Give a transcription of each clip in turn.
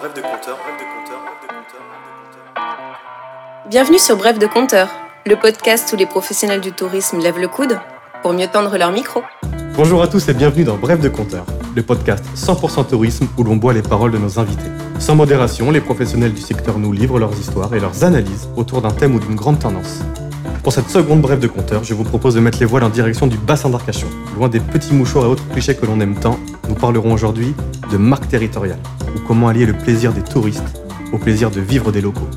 bref de compteur, bref de compteur, bref de compteur, bref de compteur. Bienvenue sur Bref de Compteur, le podcast où les professionnels du tourisme lèvent le coude pour mieux tendre leur micro. Bonjour à tous et bienvenue dans Bref de compteur, le podcast 100% tourisme où l'on boit les paroles de nos invités. Sans modération, les professionnels du secteur nous livrent leurs histoires et leurs analyses autour d'un thème ou d'une grande tendance. Pour cette seconde brève de compteur, je vous propose de mettre les voiles en direction du bassin d'Arcachon. Loin des petits mouchoirs et autres clichés que l'on aime tant, nous parlerons aujourd'hui de marque territoriale, ou comment allier le plaisir des touristes au plaisir de vivre des locaux.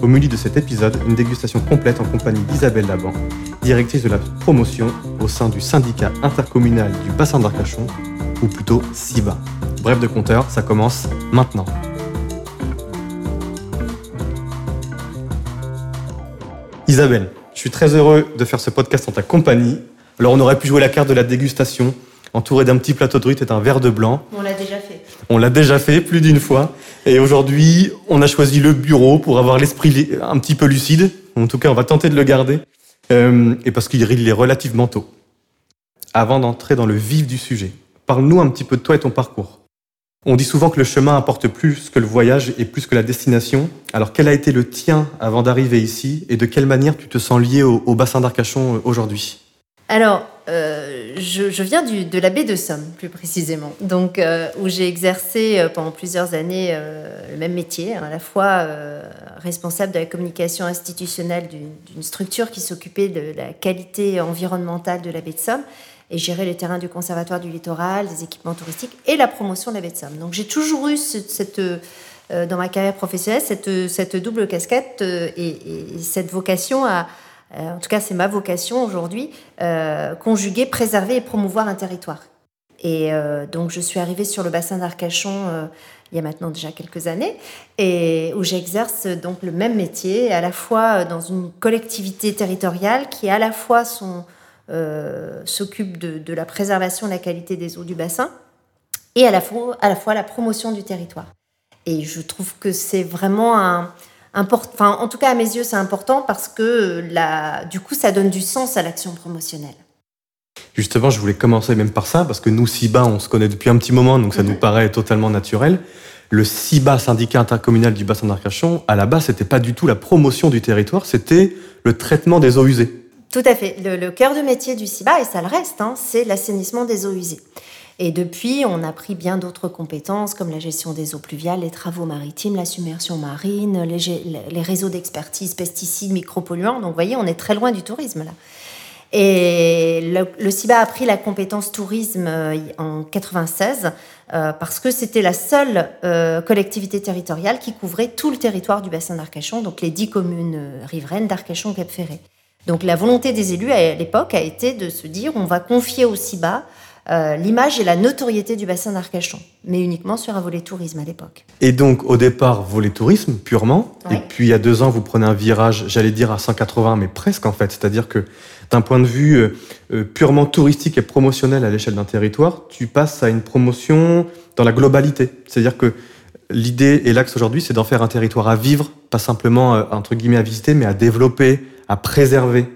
Au milieu de cet épisode, une dégustation complète en compagnie d'Isabelle Laban, directrice de la promotion au sein du syndicat intercommunal du bassin d'Arcachon, ou plutôt SIBA. Bref de compteur, ça commence maintenant. Isabelle, je suis très heureux de faire ce podcast en ta compagnie. Alors on aurait pu jouer la carte de la dégustation, entouré d'un petit plateau de truite et d'un verre de blanc. On l'a déjà. On l'a déjà fait plus d'une fois. Et aujourd'hui, on a choisi le bureau pour avoir l'esprit un petit peu lucide. En tout cas, on va tenter de le garder. Euh, et parce qu'il est relativement tôt. Avant d'entrer dans le vif du sujet, parle-nous un petit peu de toi et ton parcours. On dit souvent que le chemin apporte plus que le voyage et plus que la destination. Alors, quel a été le tien avant d'arriver ici et de quelle manière tu te sens lié au, au bassin d'Arcachon euh, aujourd'hui? Alors, euh, je, viens de la baie de Somme, plus précisément, donc euh, où j'ai exercé euh, pendant plusieurs années le même métier, hein, à la fois responsable de la communication institutionnelle d'une structure qui s'occupait de la qualité environnementale de la baie de Somme et gérer les terrains du conservatoire du littoral, des équipements touristiques et la promotion de la baie de Somme. Donc j'ai toujours eu ce- cette, dans ma carrière professionnelle cette, double casquette et, et cette vocation à, euh, en tout cas c'est ma vocation aujourd'hui, euh, conjuguer, préserver et promouvoir un territoire. Et euh, donc je suis arrivée sur le bassin d'Arcachon il y a maintenant déjà quelques années, et où j'exerce donc le même métier, à la fois dans une collectivité territoriale qui à la fois s'occupe de, la préservation de la qualité des eaux du bassin, et à la fois, à la, fois la promotion du territoire. Et je trouve que c'est vraiment un, enfin, en tout cas à mes yeux, c'est important parce que la, du coup, ça donne du sens à l'action promotionnelle. Justement, je voulais commencer même par ça, parce que nous, SIBA, on se connaît depuis un petit moment, donc ça nous paraît totalement naturel. Le SIBA, syndicat intercommunal du bassin d'Arcachon, à la base, c'était pas du tout la promotion du territoire, c'était le traitement des eaux usées. Tout à fait. Le, le cœur de métier du CIBA, et ça le reste, hein, c'est l'assainissement des eaux usées. Et depuis, on a pris bien d'autres compétences comme la gestion des eaux pluviales, les travaux maritimes, la submersion marine, les, réseaux d'expertise, pesticides, micropolluants. Donc, vous voyez, on est très loin du tourisme là. Et le, CIBA a pris la compétence tourisme euh, en 96 euh, parce que c'était la seule euh, collectivité territoriale qui couvrait tout le territoire du bassin d'Arcachon, donc les dix communes riveraines d'Arcachon, Cap Ferré. Donc la volonté des élus à l'époque a été de se dire on va confier au CIBA euh, l'image et la notoriété du bassin d'Arcachon, mais uniquement sur un volet tourisme à l'époque. Et donc, au départ, volet tourisme, purement. Ouais. Et puis, il y a deux ans, vous prenez un virage, j'allais dire à 180, mais presque en fait. C'est-à-dire que d'un point de vue euh, euh, purement touristique et promotionnel à l'échelle d'un territoire, tu passes à une promotion dans la globalité. C'est-à-dire que l'idée et l'axe aujourd'hui, c'est d'en faire un territoire à vivre, pas simplement, euh, entre guillemets, à visiter, mais à développer, à préserver.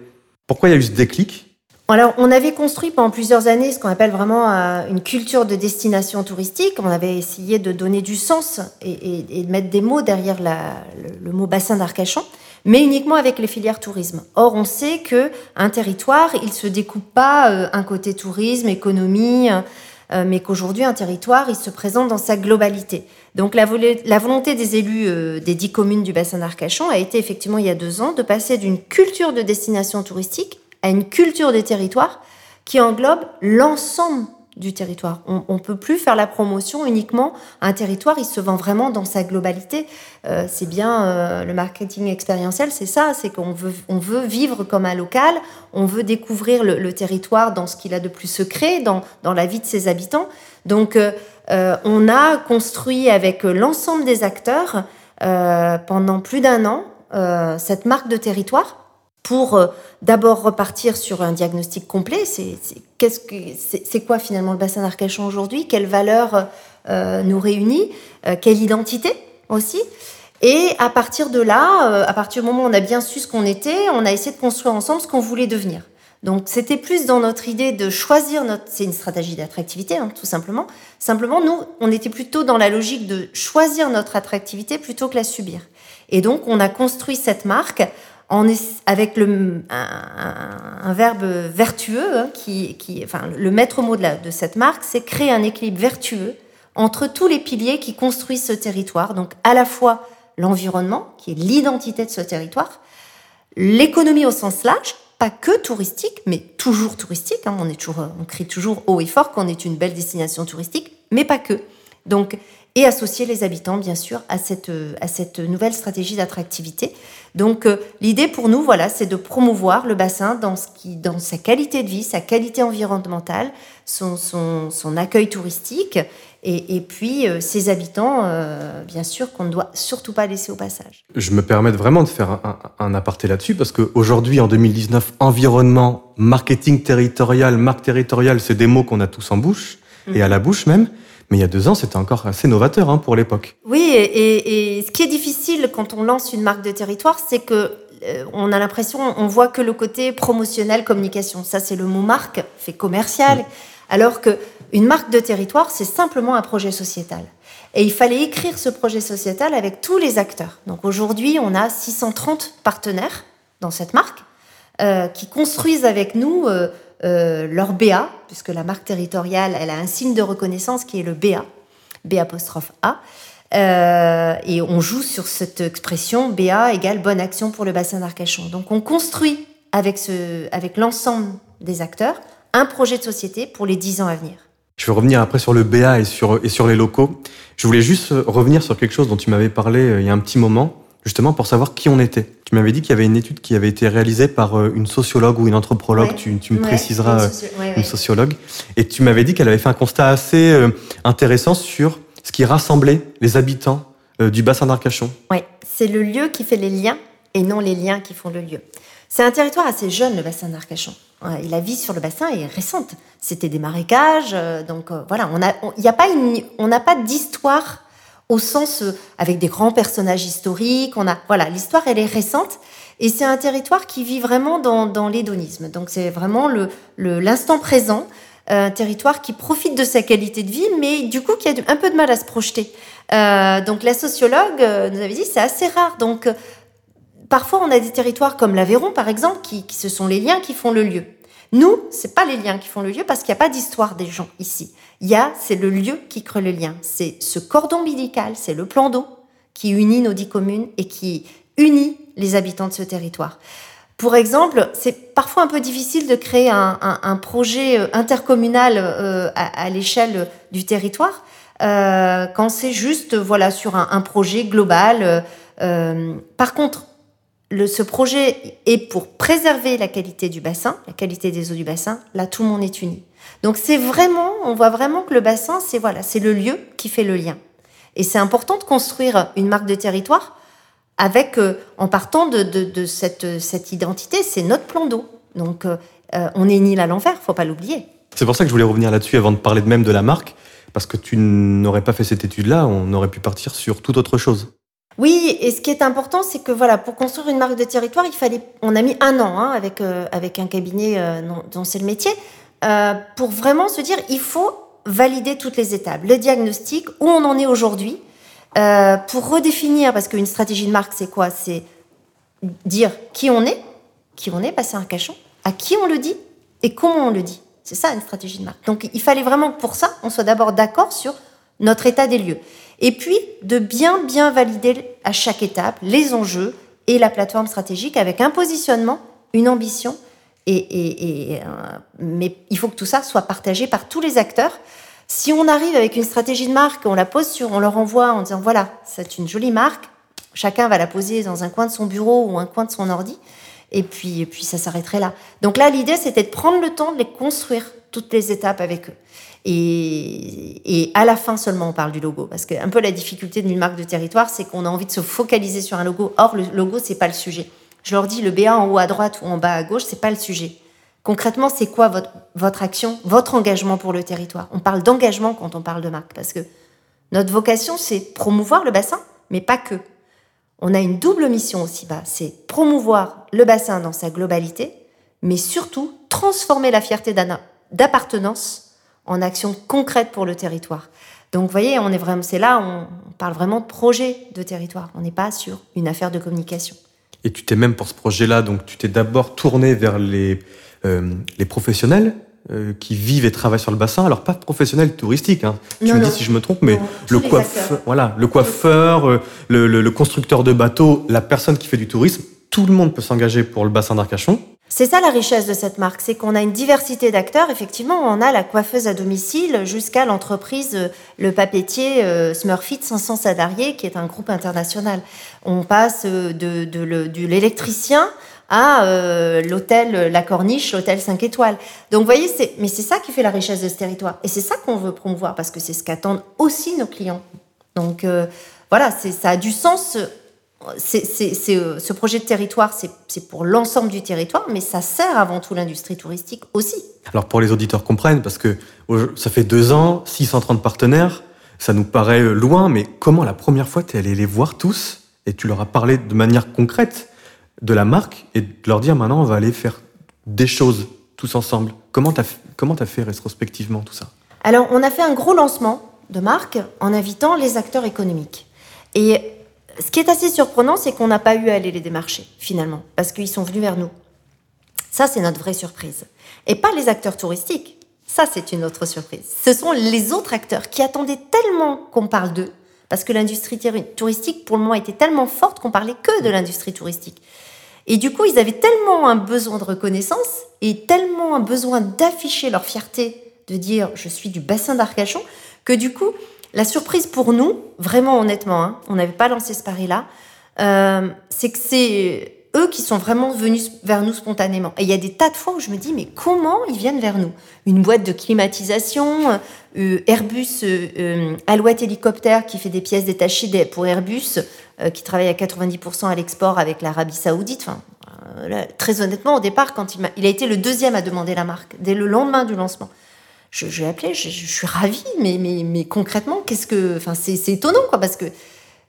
Pourquoi il y a eu ce déclic? Alors, on avait construit pendant plusieurs années ce qu'on appelle vraiment euh, une culture de destination touristique. On avait essayé de donner du sens et, de mettre des mots derrière le, mot bassin d'Arcachon, mais uniquement avec les filières tourisme. Or, on sait que un territoire, il se découpe pas euh, un côté tourisme, économie, euh, mais qu'aujourd'hui, un territoire, il se présente dans sa globalité. Donc, la, volonté des élus des dix communes du bassin d'Arcachon a été effectivement, il y a deux ans, de passer d'une culture de destination touristique à une culture des territoires qui englobe l'ensemble du territoire. On ne peut plus faire la promotion uniquement. Un territoire, il se vend vraiment dans sa globalité. Euh, c'est bien euh, le marketing expérientiel, c'est ça, c'est qu'on veut, on veut vivre comme un local, on veut découvrir le, territoire dans ce qu'il a de plus secret, dans, dans la vie de ses habitants. Donc, euh, on a construit avec l'ensemble des acteurs pendant plus d'un an cette marque de territoire pour euh, d'abord repartir sur un diagnostic complet. C'est c'est quoi finalement le bassin d'Arcachon aujourd'hui? Quelles valeurs euh, nous réunit? Euh, Quelle identité aussi? Et à partir de là, euh, à partir du moment où on a bien su ce qu'on était, on a essayé de construire ensemble ce qu'on voulait devenir. Donc c'était plus dans notre idée de choisir notre... C'est une stratégie d'attractivité, hein, tout simplement. Simplement, nous, on était plutôt dans la logique de choisir notre attractivité plutôt que la subir. Et donc, on a construit cette marque avec un, verbe vertueux, hein, qui, enfin, le maître mot de, de cette marque, c'est créer un équilibre vertueux entre tous les piliers qui construisent ce territoire. Donc, à la fois l'environnement, qui est l'identité de ce territoire, l'économie au sens large, pas que touristique, mais toujours touristique. Hein. on, est on crie toujours haut et fort qu'on est une belle destination touristique, mais pas que. Donc, et associer les habitants, bien sûr, à cette, à cette nouvelle stratégie d'attractivité. Donc, euh, l'idée pour nous, voilà, c'est de promouvoir le bassin dans, ce qui, dans sa qualité de vie, sa qualité environnementale, son, son, son accueil touristique et, puis euh, ces habitants, euh, bien sûr, qu'on ne doit surtout pas laisser au passage. Je me permets vraiment de faire un, aparté là-dessus, parce qu'aujourd'hui, en 2019, environnement, marketing territorial, marque territoriale, c'est des mots qu'on a tous en bouche, et à la bouche même. Mais il y a deux ans, c'était encore assez novateur hein, pour l'époque. Oui, et, ce qui est difficile quand on lance une marque de territoire, c'est que euh, on a l'impression, on voit que le côté promotionnel, communication. Ça, c'est le mot marque, fait commercial. Alors que une marque de territoire, c'est simplement un projet sociétal. Et il fallait écrire ce projet sociétal avec tous les acteurs. Donc aujourd'hui, on a 630 partenaires dans cette marque euh, qui construisent avec nous euh, euh, leur BA, puisque la marque territoriale, elle a un signe de reconnaissance qui est le BA, B apostrophe A. et on joue sur cette expression BA égale bonne action pour le bassin d'Arcachon. Donc on construit avec, avec l'ensemble des acteurs un projet de société pour les 10 ans à venir. Je vais revenir après sur le BA et sur, et sur les locaux. Je voulais juste revenir sur quelque chose dont tu m'avais parlé euh, il y a un petit moment, justement pour savoir qui on était. Tu m'avais dit qu'il y avait une étude qui avait été réalisée par euh, une sociologue ou une anthropologue, tu, tu, me préciseras, une, une, sociologue, et tu m'avais dit qu'elle avait fait un constat assez euh, intéressant sur ce qui rassemblait les habitants du bassin d'Arcachon. Oui, c'est le lieu qui fait les liens et non les liens qui font le lieu. C'est un territoire assez jeune, le bassin d'Arcachon. Et la vie sur le bassin est récente. C'était des marécages, euh, donc euh, voilà, on n'a a pas on n'a pas d'histoire au sens euh, avec des grands personnages historiques. On a, voilà, l'histoire elle est récente et c'est un territoire qui vit vraiment dans, dans l'hédonisme. Donc c'est vraiment le l'instant présent, un territoire qui profite de sa qualité de vie, mais du coup qui a un peu de mal à se projeter. donc la sociologue nous avait dit c'est assez rare. Donc Parfois, on a des territoires comme l'Aveyron, par exemple, qui, ce sont les liens qui font le lieu. Nous, c'est pas les liens qui font le lieu parce qu'il n'y a pas d'histoire des gens ici. Il y a, c'est le lieu qui crée le lien. C'est ce cordon ombilical, c'est le plan d'eau qui unit nos dix communes et qui unit les habitants de ce territoire. Pour exemple, c'est parfois un peu difficile de créer un, projet euh, intercommunal euh, à, l'échelle du territoire euh, quand c'est juste voilà sur un, projet global. par contre, ce projet est pour préserver la qualité du bassin, la qualité des eaux du bassin. Là, tout le monde est uni. Donc c'est vraiment, on voit vraiment que le bassin, c'est voilà, c'est le lieu qui fait le lien. Et c'est important de construire une marque de territoire avec, euh, en partant de, cette, identité, c'est notre plan d'eau. Donc euh, euh, on est une île à l'envers, faut pas l'oublier. C'est pour ça que je voulais revenir là-dessus avant de parler de même de la marque, parce que tu n'aurais pas fait cette étude-là, on aurait pu partir sur toute autre chose. Oui, et ce qui est important, c'est que voilà, pour construire une marque de territoire, il fallait, on a mis un an hein, avec euh, avec un cabinet euh, dont, c'est le métier, euh, pour vraiment se dire, il faut valider toutes les étapes, le diagnostic, où on en est aujourd'hui, pour redéfinir, parce qu'une stratégie de marque, c'est quoi? C'est dire qui on est, qui on est, passer un cachon, à qui on le dit et comment on le dit. C'est ça une stratégie de marque. Donc il fallait vraiment que pour ça, on soit d'abord d'accord sur notre état des lieux. Et puis, de bien, bien valider à chaque étape les enjeux et la plateforme stratégique avec un positionnement, une ambition. Et, mais il faut que tout ça soit partagé par tous les acteurs. Si on arrive avec une stratégie de marque, on la pose sur, on leur envoie en disant voilà, c'est une jolie marque, chacun va la poser dans un coin de son bureau ou un coin de son ordi, et puis, et puis ça s'arrêterait là. Donc là, l'idée, c'était de prendre le temps de les construire, toutes les étapes avec eux. Et, à la fin seulement, on parle du logo. Parce que un peu la difficulté d'une marque de territoire, c'est qu'on a envie de se focaliser sur un logo. Or, le logo, c'est pas le sujet. Je leur dis, le BA en haut à droite ou en bas à gauche, c'est pas le sujet. Concrètement, c'est quoi votre, votre action, votre engagement pour le territoire? On parle d'engagement quand on parle de marque. Parce que notre vocation, c'est promouvoir le bassin, mais pas que. On a une double mission aussi bas, c'est promouvoir le bassin dans sa globalité, mais surtout transformer la fierté d'appartenance en action concrète pour le territoire. Donc, vous voyez, on est vraiment, c'est là, on parle vraiment de projet de territoire. On n'est pas sur une affaire de communication. Et tu t'es même pour ce projet-là, donc tu t'es d'abord tourné vers les, euh, les professionnels euh, qui vivent et travaillent sur le bassin. Alors pas professionnels touristiques, hein. tu me dis si je me trompe, mais le coiffeur, voilà, le coiffeur, euh, le, le, le constructeur de bateaux, la personne qui fait du tourisme, tout le monde peut s'engager pour le bassin d'Arcachon. C'est ça la richesse de cette marque, c'est qu'on a une diversité d'acteurs. Effectivement, on a la coiffeuse à domicile jusqu'à l'entreprise, euh, le papetier euh, Smurfit 500 salariés, qui est un groupe international. On passe euh, de, l'électricien à l'hôtel La Corniche, l'hôtel 5 étoiles. Donc, vous voyez, c'est, mais c'est ça qui fait la richesse de ce territoire. Et c'est ça qu'on veut promouvoir, parce que c'est ce qu'attendent aussi nos clients. Donc, voilà, ça a du sens euh, ce projet de territoire, c'est pour l'ensemble du territoire, mais ça sert avant tout l'industrie touristique aussi. Alors pour les auditeurs comprennent, parce que ça fait deux ans, 630 partenaires, ça nous paraît euh, loin, mais comment la première fois tu es allé les voir tous et tu leur as parlé de manière concrète de la marque et de leur dire maintenant on va aller faire des choses tous ensemble Comment tu as, comment as fait rétrospectivement tout ça? Alors on a fait un gros lancement de marque en invitant les acteurs économiques. Et ce qui est assez surprenant, c'est qu'on n'a pas eu à aller les démarcher, finalement, parce qu'ils sont venus vers nous. Ça, c'est notre vraie surprise. Et pas les acteurs touristiques. Ça, c'est une autre surprise. Ce sont les autres acteurs qui attendaient tellement qu'on parle d'eux, parce que l'industrie touristique, pour le moment, était tellement forte qu'on parlait que de l'industrie touristique. Et du coup, ils avaient tellement un besoin de reconnaissance et tellement un besoin d'afficher leur fierté, de dire je suis du bassin d'Arcachon, que du coup, la surprise pour nous, vraiment honnêtement, hein, on n'avait pas lancé ce pari-là, euh, c'est que c'est eux qui sont vraiment venus vers nous spontanément. Et il y a des tas de fois où je me dis, mais comment ils viennent vers nous? Une boîte de climatisation, euh, Airbus, euh, Alouette Hélicoptère qui fait des pièces détachées pour Airbus, qui travaille à 90% à l'export avec l'Arabie Saoudite. Très honnêtement, au départ, quand il a été le deuxième à demander la marque, dès le lendemain du lancement je, je l'ai appelé, je, suis ravie, mais, mais, mais concrètement, qu'est-ce que, enfin, c'est, étonnant, quoi, parce que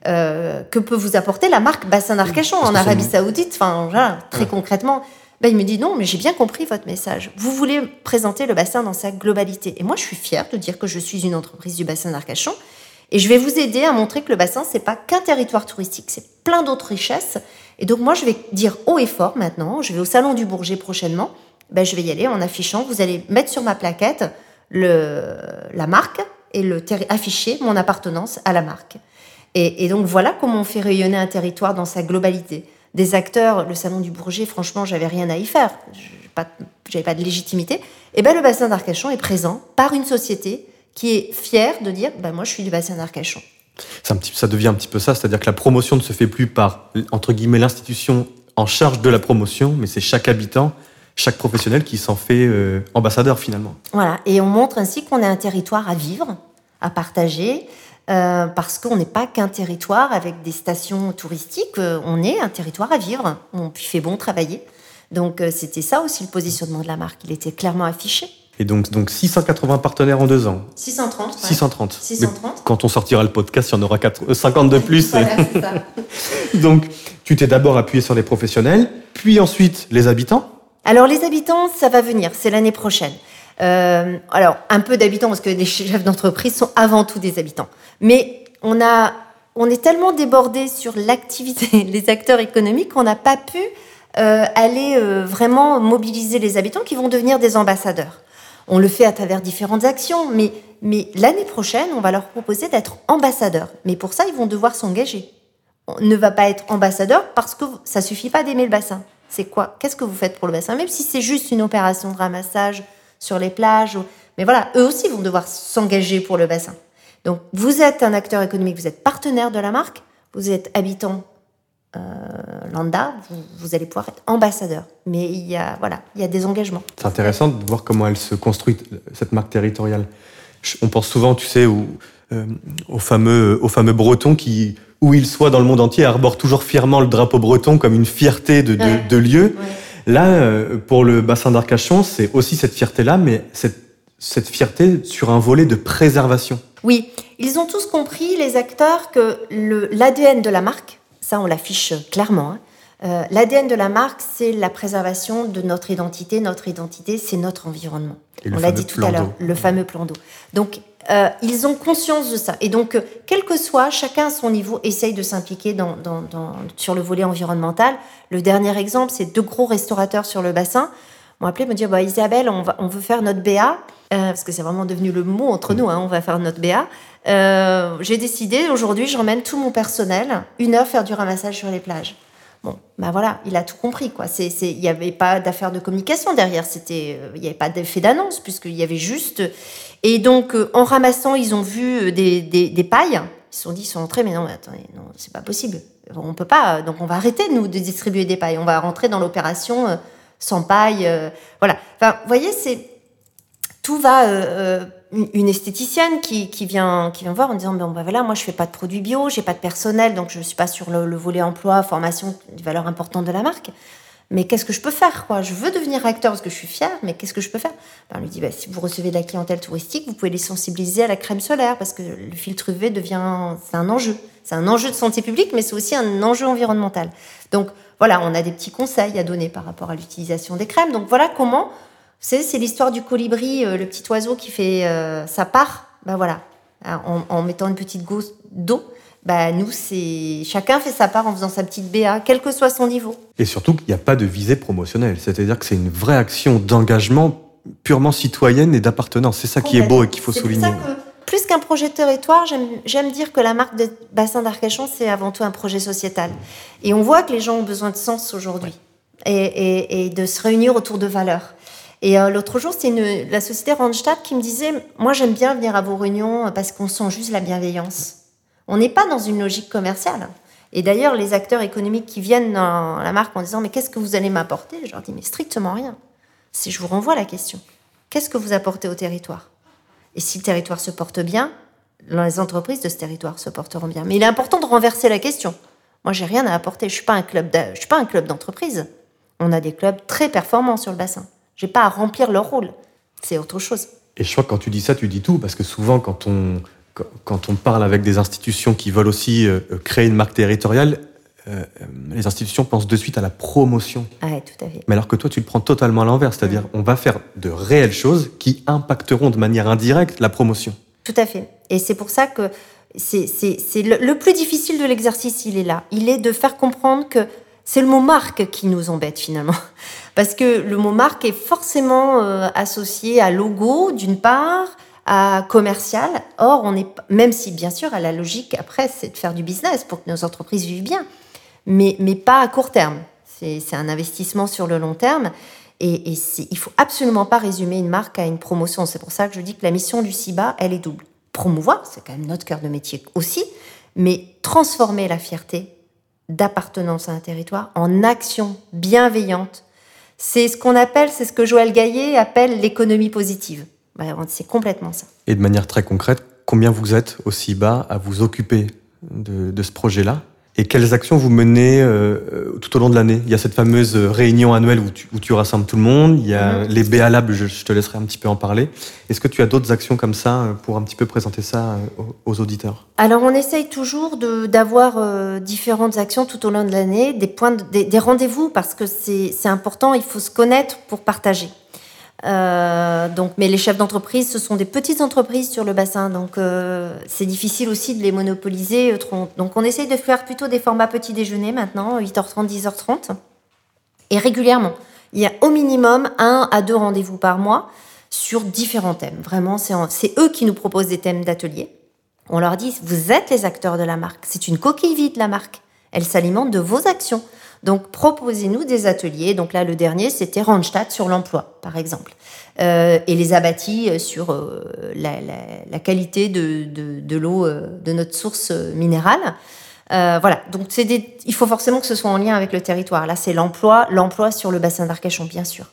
euh, que peut vous apporter la marque Bassin d'Arcachon en Arabie Saoudite Enfin, voilà, très concrètement. Ben, il me dit non, mais j'ai bien compris votre message. Vous voulez présenter le bassin dans sa globalité. Et moi, je suis fière de dire que je suis une entreprise du bassin d'Arcachon. Et je vais vous aider à montrer que le bassin, c'est pas qu'un territoire touristique, c'est plein d'autres richesses. Et donc, moi, je vais dire haut et fort maintenant. Je vais au Salon du Bourget prochainement. Ben, je vais y aller en affichant. Vous allez mettre sur ma plaquette la marque et le afficher mon appartenance à la marque. Et, donc voilà comment on fait rayonner un territoire dans sa globalité. Des acteurs, le salon du Bourget, franchement, j'avais rien à y faire, j'avais pas de légitimité. Et ben le bassin d'Arcachon est présent par une société qui est fière de dire, ben moi je suis du bassin d'Arcachon. Ça devient un petit peu ça, c'est-à-dire que la promotion ne se fait plus par entre guillemets l'institution en charge de la promotion, mais c'est chaque habitant chaque professionnel qui s'en fait euh, ambassadeur finalement. Voilà, et on montre ainsi qu'on est un territoire à vivre, à partager, euh, parce qu'on n'est pas qu'un territoire avec des stations touristiques, euh, on est un territoire à vivre, on fait bon travailler. Donc c'était ça aussi le positionnement de la marque, il était clairement affiché. Et donc, donc 680 partenaires en deux ans. 630. 630. 630. quand on sortira le podcast, il y en aura 50 de plus. voilà, ça. donc tu t'es d'abord appuyé sur les professionnels, puis ensuite les habitants. Alors les habitants, ça va venir, c'est l'année prochaine. Euh, alors un peu d'habitants parce que les chefs d'entreprise sont avant tout des habitants. Mais on a, on est tellement débordé sur l'activité, les acteurs économiques qu'on n'a pas pu euh, aller euh, vraiment mobiliser les habitants qui vont devenir des ambassadeurs. On le fait à travers différentes actions, mais, mais l'année prochaine, on va leur proposer d'être ambassadeurs. Mais pour ça, ils vont devoir s'engager. On ne va pas être ambassadeur parce que ça suffit pas d'aimer le bassin. C'est quoi Qu'est-ce que vous faites pour le bassin? Même si c'est juste une opération de ramassage sur les plages. Mais voilà, eux aussi vont devoir s'engager pour le bassin. Donc, vous êtes un acteur économique, vous êtes partenaire de la marque, vous êtes habitant euh, lambda, vous, allez pouvoir être ambassadeur. Mais il y a, voilà, il y a des engagements. C'est intéressant de voir comment elle se construit, cette marque territoriale. On pense souvent, tu sais, au, euh, aux, fameux, aux fameux Bretons qui où il soit dans le monde entier, arbore toujours fièrement le drapeau breton comme une fierté de, de, lieu. Là, euh, pour le bassin d'Arcachon, c'est aussi cette fierté-là, mais cette, cette fierté sur un volet de préservation. Oui, ils ont tous compris, les acteurs, que l'ADN de la marque, ça on l'affiche clairement, hein, L'ADN de la marque, c'est la préservation de notre identité. Notre identité, c'est notre environnement. On l'a dit tout à l'heure, le fameux plan d'eau. Donc, euh, ils ont conscience de ça. Et donc, euh, quel que soit, chacun à son niveau essaye de s'impliquer sur le volet environnemental. Le dernier exemple, c'est deux gros restaurateurs sur le bassin m'ont appelé, me dire bah, Isabelle, on veut faire notre BA, euh, parce que c'est vraiment devenu le mot entre nous, hein, on va faire notre BA. J'ai décidé, aujourd'hui, j'emmène tout mon personnel une heure faire du ramassage sur les plages. Bon, ben voilà, il a tout compris, quoi. Il n'y avait pas d'affaire de communication derrière, c'était, il n'y avait pas d'effet d'annonce, puisqu'il y avait juste. Et donc, euh, en ramassant, ils ont vu euh, des, pailles. Ils se sont dit, ils sont entrés, mais non, mais attendez, non, c'est pas possible. On peut pas. Donc, on va arrêter, nous, de distribuer des pailles. On va rentrer dans l'opération euh, sans paille. voilà. Enfin, vous voyez, c'est. Tout va. Une esthéticienne qui, vient, qui voir en disant bon, ben voilà, moi, je fais pas de produits bio, j'ai pas de personnel, donc je suis pas sur le, le volet emploi, formation, des valeurs importantes de la marque mais qu'est-ce que je peux faire quoi? Je veux devenir acteur parce que je suis fière, mais qu'est-ce que je peux faire? Ben, On lui dit, bah, si vous recevez de la clientèle touristique, vous pouvez les sensibiliser à la crème solaire parce que le filtre UV devient, c'est un enjeu. C'est un enjeu de santé publique, mais c'est aussi un enjeu environnemental. Donc voilà, on a des petits conseils à donner par rapport à l'utilisation des crèmes. Donc voilà comment, c'est l'histoire du colibri, euh, le petit oiseau qui fait euh, sa part. Ben voilà, en, en mettant une petite goutte d'eau bah, nous, c'est chacun fait sa part en faisant sa petite BA, quel que soit son niveau. Et surtout qu'il n'y a pas de visée promotionnelle, c'est-à-dire que c'est une vraie action d'engagement purement citoyenne et d'appartenance. C'est ça qui est beau et qu'il faut souligner. Pour ça que, plus qu'un projet de territoire, j'aime dire que la marque de bassin d'Arcachon, c'est avant tout un projet sociétal. Et on voit que les gens ont besoin de sens aujourd'hui et, et, de se réunir autour de valeurs. Et euh, l'autre jour, c'est la société Randstad qui me disait, moi j'aime bien venir à vos réunions parce qu'on sent juste la bienveillance. On n'est pas dans une logique commerciale. Et d'ailleurs, les acteurs économiques qui viennent dans la marque en disant Mais qu'est-ce que vous allez m'apporter? Je leur dis Mais strictement rien. Si je vous renvoie la question, qu'est-ce que vous apportez au territoire? Et si le territoire se porte bien, les entreprises de ce territoire se porteront bien. Mais il est important de renverser la question. Moi, j'ai rien à apporter. Je suis suis pas un club d'entreprise. On a des clubs très performants sur le bassin. J'ai pas à remplir leur rôle. C'est autre chose. Et je crois que quand tu dis ça, tu dis tout, parce que souvent, quand on quand on parle avec des institutions qui veulent aussi euh, créer une marque territoriale, euh, les institutions pensent de suite à la promotion. Ah tout à fait. Mais alors que toi, tu le prends totalement à l'envers, c'est-à-dire on va faire de réelles choses qui impacteront de manière indirecte la promotion. Tout à fait. Et c'est pour ça que c'est le, le plus difficile de l'exercice, il est là. Il est de faire comprendre que c'est le mot marque qui nous embête finalement. Parce que le mot marque est forcément euh, associé à logo, d'une part, à commercial. Or, on est, même si bien sûr, à la logique après, c'est de faire du business pour que nos entreprises vivent bien, mais, mais pas à court terme. C'est un investissement sur le long terme. Et, et il faut absolument pas résumer une marque à une promotion. C'est pour ça que je dis que la mission du CIBA, elle est double. Promouvoir, c'est quand même notre cœur de métier aussi, mais transformer la fierté d'appartenance à un territoire en action bienveillante. C'est ce qu'on appelle, c'est ce que Joël Gaillet appelle l'économie positive. C'est complètement ça. Et de manière très concrète, combien vous êtes aussi bas à vous occuper de, ce projet-là? Et quelles actions vous menez euh, tout au long de l'année? Il y a cette fameuse réunion annuelle où tu, où tu rassembles tout le monde, il y a mhm. les BA Labs, je, te laisserai un petit peu en parler. Est-ce que tu as d'autres actions comme ça euh, pour un petit peu présenter ça euh, aux, auditeurs? Alors on essaye toujours d'avoir différentes actions tout au long de l'année, des, points des, des rendez-vous parce que c'est important, il faut se connaître pour partager. Euh, donc, mais les chefs d'entreprise, ce sont des petites entreprises sur le bassin, donc euh, c'est difficile aussi de les monopoliser. Donc, on essaye de faire plutôt des formats petit déjeuner maintenant, 8h30, 10h30, et régulièrement. Il y a au minimum un à deux rendez-vous par mois sur différents thèmes. Vraiment, c'est eux qui nous proposent des thèmes d'atelier. On leur dit, vous êtes les acteurs de la marque. C'est une coquille vide, la marque. Elle s'alimente de vos actions. Donc proposez-nous des ateliers. Donc là, le dernier, c'était Randstad sur l'emploi, par exemple. Euh, et les abattis euh, sur euh, la, qualité de, l'eau de notre source minérale. voilà, donc des, il faut forcément que ce soit en lien avec le territoire. Là, c'est l'emploi, l'emploi sur le bassin d'Arcachon, bien sûr.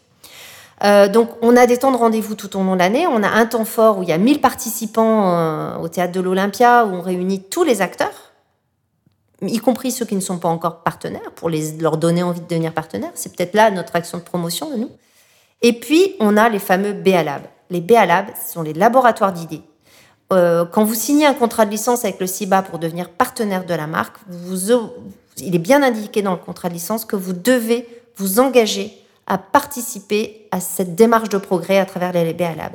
donc, on a des temps de rendez-vous tout au long de l'année. On a un temps fort où il y a 1000 participants au théâtre de l'Olympia, où on réunit tous les acteurs y compris ceux qui ne sont pas encore partenaires, pour les, leur donner envie de devenir partenaires. C'est peut-être là notre action de promotion de nous. Et puis, on a les fameux BA Les BA ce sont les laboratoires d'idées. euh, quand vous signez un contrat de licence avec le CIBA pour devenir partenaire de la marque, vous, il est bien indiqué dans le contrat de licence que vous devez vous engager à participer à cette démarche de progrès à travers les BA Lab.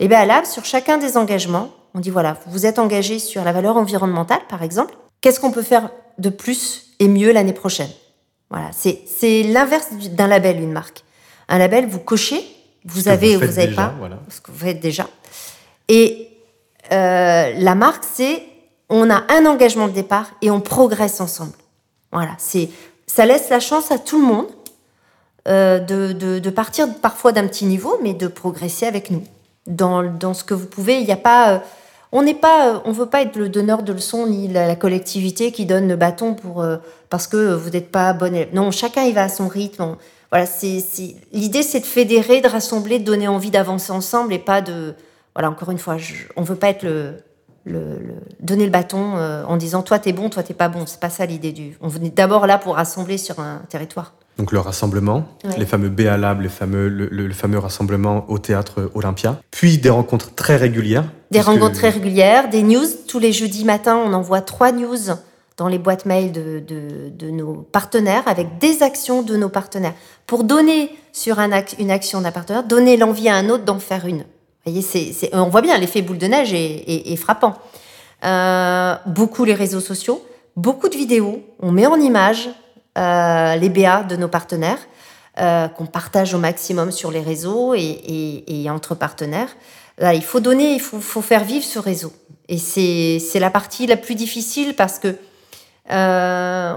Les BA Lab, sur chacun des engagements, on dit voilà, vous êtes engagé sur la valeur environnementale, par exemple. Qu'est-ce qu'on peut faire de plus et mieux l'année prochaine? Voilà, c'est l'inverse d'un label, une marque. Un label, vous cochez, vous avez ou vous n'avez pas, ce que vous faites déjà. Et euh, la marque, c'est on a un engagement de départ et on progresse ensemble. Voilà, c'est ça laisse la chance à tout le monde euh, de, de, de, partir parfois d'un petit niveau, mais de progresser avec nous dans, dans ce que vous pouvez. Il n'y a pas, euh, on n'est pas, on veut pas être le donneur de leçons ni la, collectivité qui donne le bâton pour parce que vous n'êtes pas bon élève. Non, chacun il va à son rythme. voilà, c'est l'idée, c'est de fédérer, de rassembler, de donner envie d'avancer ensemble et pas de voilà, encore une fois, on ne veut pas être le, donner le bâton euh, en disant toi t'es bon, toi t'es pas bon. C'est pas ça l'idée du. On venait d'abord là pour rassembler sur un territoire. Donc le rassemblement, les fameux BA Lab, les fameux, le, fameux rassemblement au théâtre Olympia, puis des rencontres très régulières. Des rencontres très régulières, des news. Tous les jeudis matins, on envoie trois news dans les boîtes mail de, de, nos partenaires avec des actions de nos partenaires pour donner sur un, une action d'un partenaire, donner l'envie à un autre d'en faire une on voit bien, l'effet boule de neige est, frappant. Euh, beaucoup les réseaux sociaux, beaucoup de vidéos. On met en image euh, les BA de nos partenaires, euh, qu'on partage au maximum sur les réseaux et, entre partenaires. il faut donner, il faut, faire vivre ce réseau. Et c'est la partie la plus difficile parce que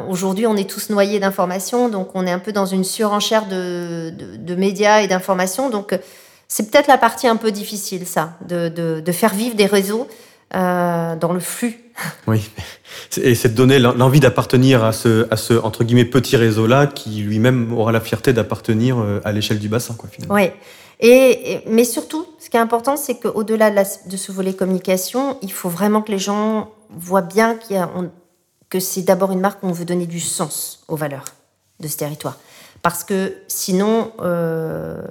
aujourd'hui, on est tous noyés d'informations, donc on est un peu dans une surenchère de, de médias et d'informations. Donc, c'est peut-être la partie un peu difficile, ça, de, de, faire vivre des réseaux euh, dans le flux. Oui, et c'est de donner l'envie d'appartenir à ce, à ce, entre guillemets, petit réseau-là qui lui-même aura la fierté d'appartenir euh, à l'échelle du bassin, quoi, finalement. Oui, et, mais surtout, ce qui est important, c'est qu'au-delà de, de, ce volet communication, il faut vraiment que les gens voient bien qu'il que c'est d'abord une marque où on veut donner du sens aux valeurs de ce territoire parce que sinon, euh,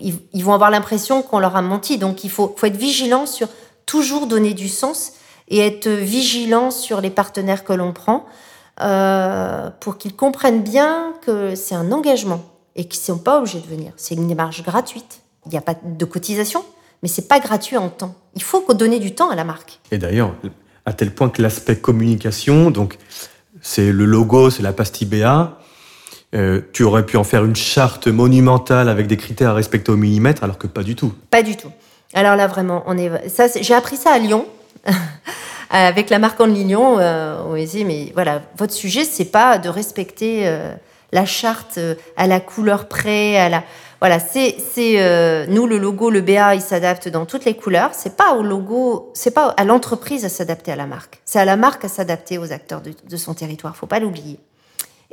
ils, vont avoir l'impression qu'on leur a menti. Donc il faut, être vigilant sur toujours donner du sens et être vigilant sur les partenaires que l'on prend euh, pour qu'ils comprennent bien que c'est un engagement et qu'ils ne sont pas obligés de venir. C'est une démarche gratuite. Il n'y a pas de cotisation, mais c'est pas gratuit en temps. Il faut donner du temps à la marque. Et d'ailleurs, à tel point que l'aspect communication, donc c'est le logo, c'est la pastille BA, euh, tu aurais pu en faire une charte monumentale avec des critères à respecter au millimètre, alors que pas du tout. Pas du tout. Alors là, vraiment, on est. J'ai appris ça à Lyon. avec la marque en Lyon, euh, on dit mais voilà, votre sujet c'est pas de respecter euh, la charte à la couleur près, à la voilà, c'est c'est nous le logo, le BA, il s'adapte dans toutes les couleurs. C'est pas au logo, c'est pas à l'entreprise à s'adapter à la marque. C'est à la marque à s'adapter aux acteurs de, de son territoire. Faut pas l'oublier.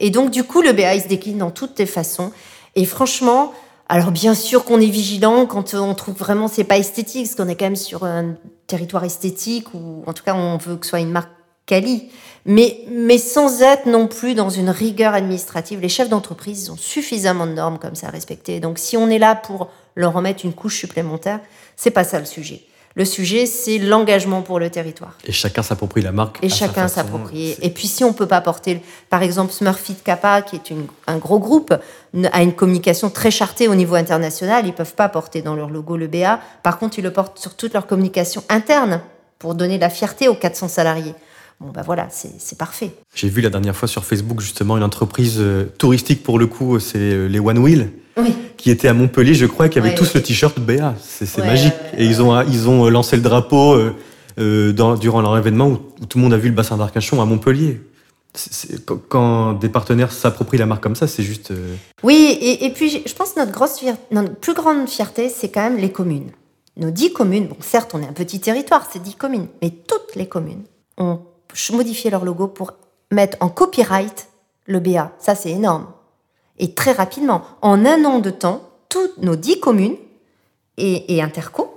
Et donc, du coup, le BA, il se décline dans toutes les façons. Et franchement, alors bien sûr qu'on est vigilant quand on trouve vraiment c'est pas esthétique, parce qu'on est quand même sur un territoire esthétique, ou en tout cas, on veut que ce soit une marque quali. Mais, mais sans être non plus dans une rigueur administrative. Les chefs d'entreprise, ont suffisamment de normes comme ça à respecter. Donc, si on est là pour leur remettre une couche supplémentaire, c'est pas ça le sujet. Le sujet, c'est l'engagement pour le territoire. Et chacun s'approprie la marque. Et chacun s'approprie. Et puis si on peut pas porter, par exemple, Smurfit Kappa, qui est un gros groupe, a une communication très chartée au niveau international, ils peuvent pas porter dans leur logo le BA. Par contre, ils le portent sur toute leur communication interne pour donner la fierté aux 400 salariés. Bon, ben voilà, c'est parfait. J'ai vu la dernière fois sur Facebook justement une entreprise euh, touristique pour le coup, c'est euh, les One Wheel qui étaient à Montpellier, je crois, qui avaient tous le t-shirt BA. C'est magique. et ils ont, ils ont lancé le drapeau euh, euh, dans, durant leur événement où, tout le monde a vu le bassin d'Arcachon à Montpellier. quand des partenaires s'approprient la marque comme ça, c'est juste. Euh, oui, et, puis je pense que notre, grosse, notre plus grande fierté, c'est quand même les communes. Nos dix communes, bon, certes, on est un petit territoire, c'est dix communes, mais toutes les communes ont modifié leur logo pour mettre en copyright le BA. Ça, c'est énorme. Et très rapidement, en un an de temps, toutes nos dix communes et, et interco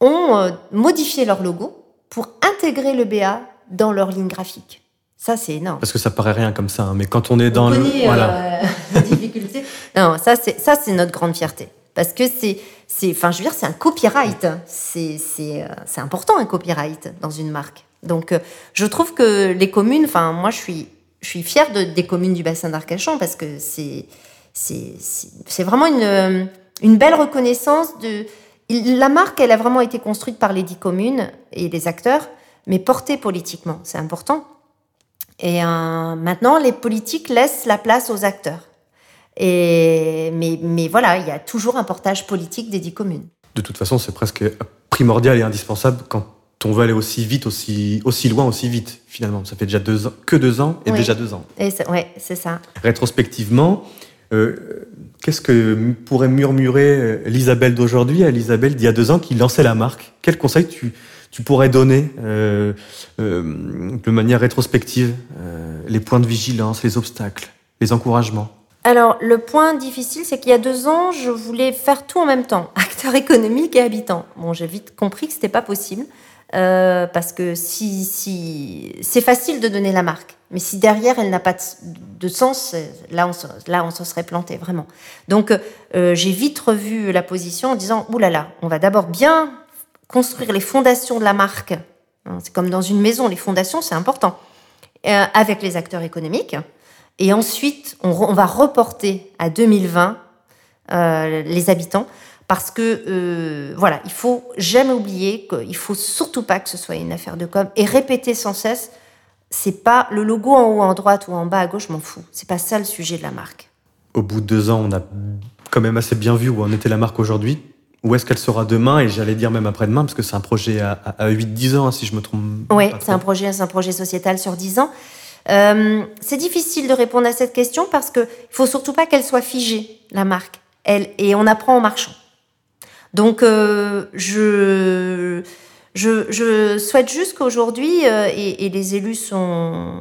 ont euh, modifié leur logo pour intégrer le BA dans leur ligne graphique. Ça, c'est énorme. Parce que ça paraît rien comme ça, hein, mais quand on est dans le... Voilà. Euh, Non, ça, c'est, ça, c'est notre grande fierté. parce que c'est, c'est, enfin, je veux dire, c'est un copyright. C'est, c'est, euh, c'est important un copyright dans une marque. Donc, euh, je trouve que les communes, enfin, moi, je suis, je suis fière de, des communes du bassin d'Arcachon parce que c'est, c'est, vraiment une, une belle reconnaissance de. La marque, elle a vraiment été construite par les dix communes et les acteurs, mais portée politiquement, c'est important. Et euh, maintenant, les politiques laissent la place aux acteurs. Et, mais, mais voilà, il y a toujours un portage politique des dix communes. De toute façon, c'est presque primordial et indispensable quand on veut aller aussi vite, aussi, aussi loin, aussi vite, finalement. Ça fait déjà deux ans, que deux ans et déjà deux ans. Oui, c'est ça. Rétrospectivement, euh, qu'est-ce que pourrait murmurer euh, l'Isabelle d'aujourd'hui à l'Isabelle d'il y a deux ans qui lançait la marque? Quel conseil tu, tu pourrais donner euh, de manière rétrospective Les points de vigilance, les obstacles, les encouragements? Alors, le point difficile, c'est qu'il y a deux ans, je voulais faire tout en même temps, acteur économique et habitant. Bon, j'ai vite compris que c'était pas possible, euh, parce que si, c'est facile de donner la marque, mais si derrière elle n'a pas de, sens, là on, se, là on se serait planté vraiment. Donc, euh, j'ai vite revu la position en disant, oulala, là là, on va d'abord bien construire les fondations de la marque. Hein, c'est comme dans une maison, les fondations, c'est important. Euh, avec les acteurs économiques. Et ensuite, on, va reporter à 2020 euh, les habitants parce que euh, voilà, il faut jamais oublier qu'il faut surtout pas que ce soit une affaire de com et répéter sans cesse. C'est pas le logo en haut à droite ou en bas à gauche, m'en fous. C'est pas ça le sujet de la marque. Au bout de deux ans, on a quand même assez bien vu où en était la marque aujourd'hui. Où est-ce qu'elle sera demain et j'allais dire même après-demain parce que c'est un projet à, à 8-10 ans hein, si je me trompe. Oui, c'est un projet, un projet sociétal sur 10 ans. Euh, c'est difficile de répondre à cette question parce qu'il ne faut surtout pas qu'elle soit figée, la marque. Elle, et on apprend en marchant. Donc, euh, je, je, souhaite juste qu'aujourd'hui, euh, et, les élus sont.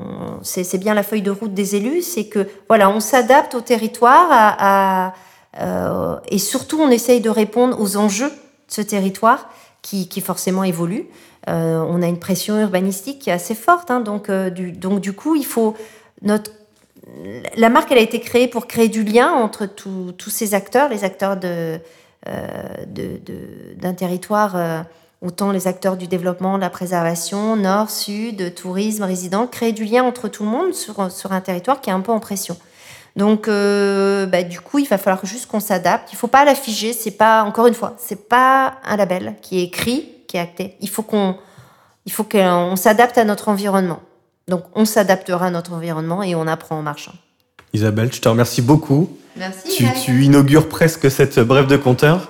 C'est bien la feuille de route des élus, c'est que, voilà, on s'adapte au territoire à, euh, et surtout, on essaye de répondre aux enjeux de ce territoire qui, qui forcément évolue. On a une pression urbanistique qui est assez forte, hein, donc, du, donc du coup, il faut notre la marque, elle a été créée pour créer du lien entre tous ces acteurs, les acteurs de, d'un territoire, autant les acteurs du développement, de la préservation, nord, sud, tourisme, résident, créer du lien entre tout le monde sur, sur un territoire qui est un peu en pression. Donc, bah, du coup, il va falloir juste qu'on s'adapte. Il ne faut pas la figer. C'est pas, encore une fois, c'est pas un label qui est écrit qui est acté. Il faut qu'on il faut qu'on s'adapte à notre environnement. Donc on s'adaptera à notre environnement et on apprend en marchant. Isabelle, je te remercie beaucoup. Merci. Tu, tu inaugures presque cette brève de compteur.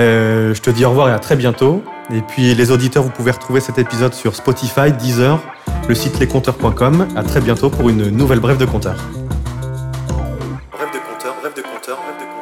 Euh, je te dis au revoir et à très bientôt. Et puis les auditeurs, vous pouvez retrouver cet épisode sur Spotify, Deezer, le site lescompteurs.com. À très bientôt pour une nouvelle brève de compteur. Brève de compteur, brève de compteur, brève de compteur.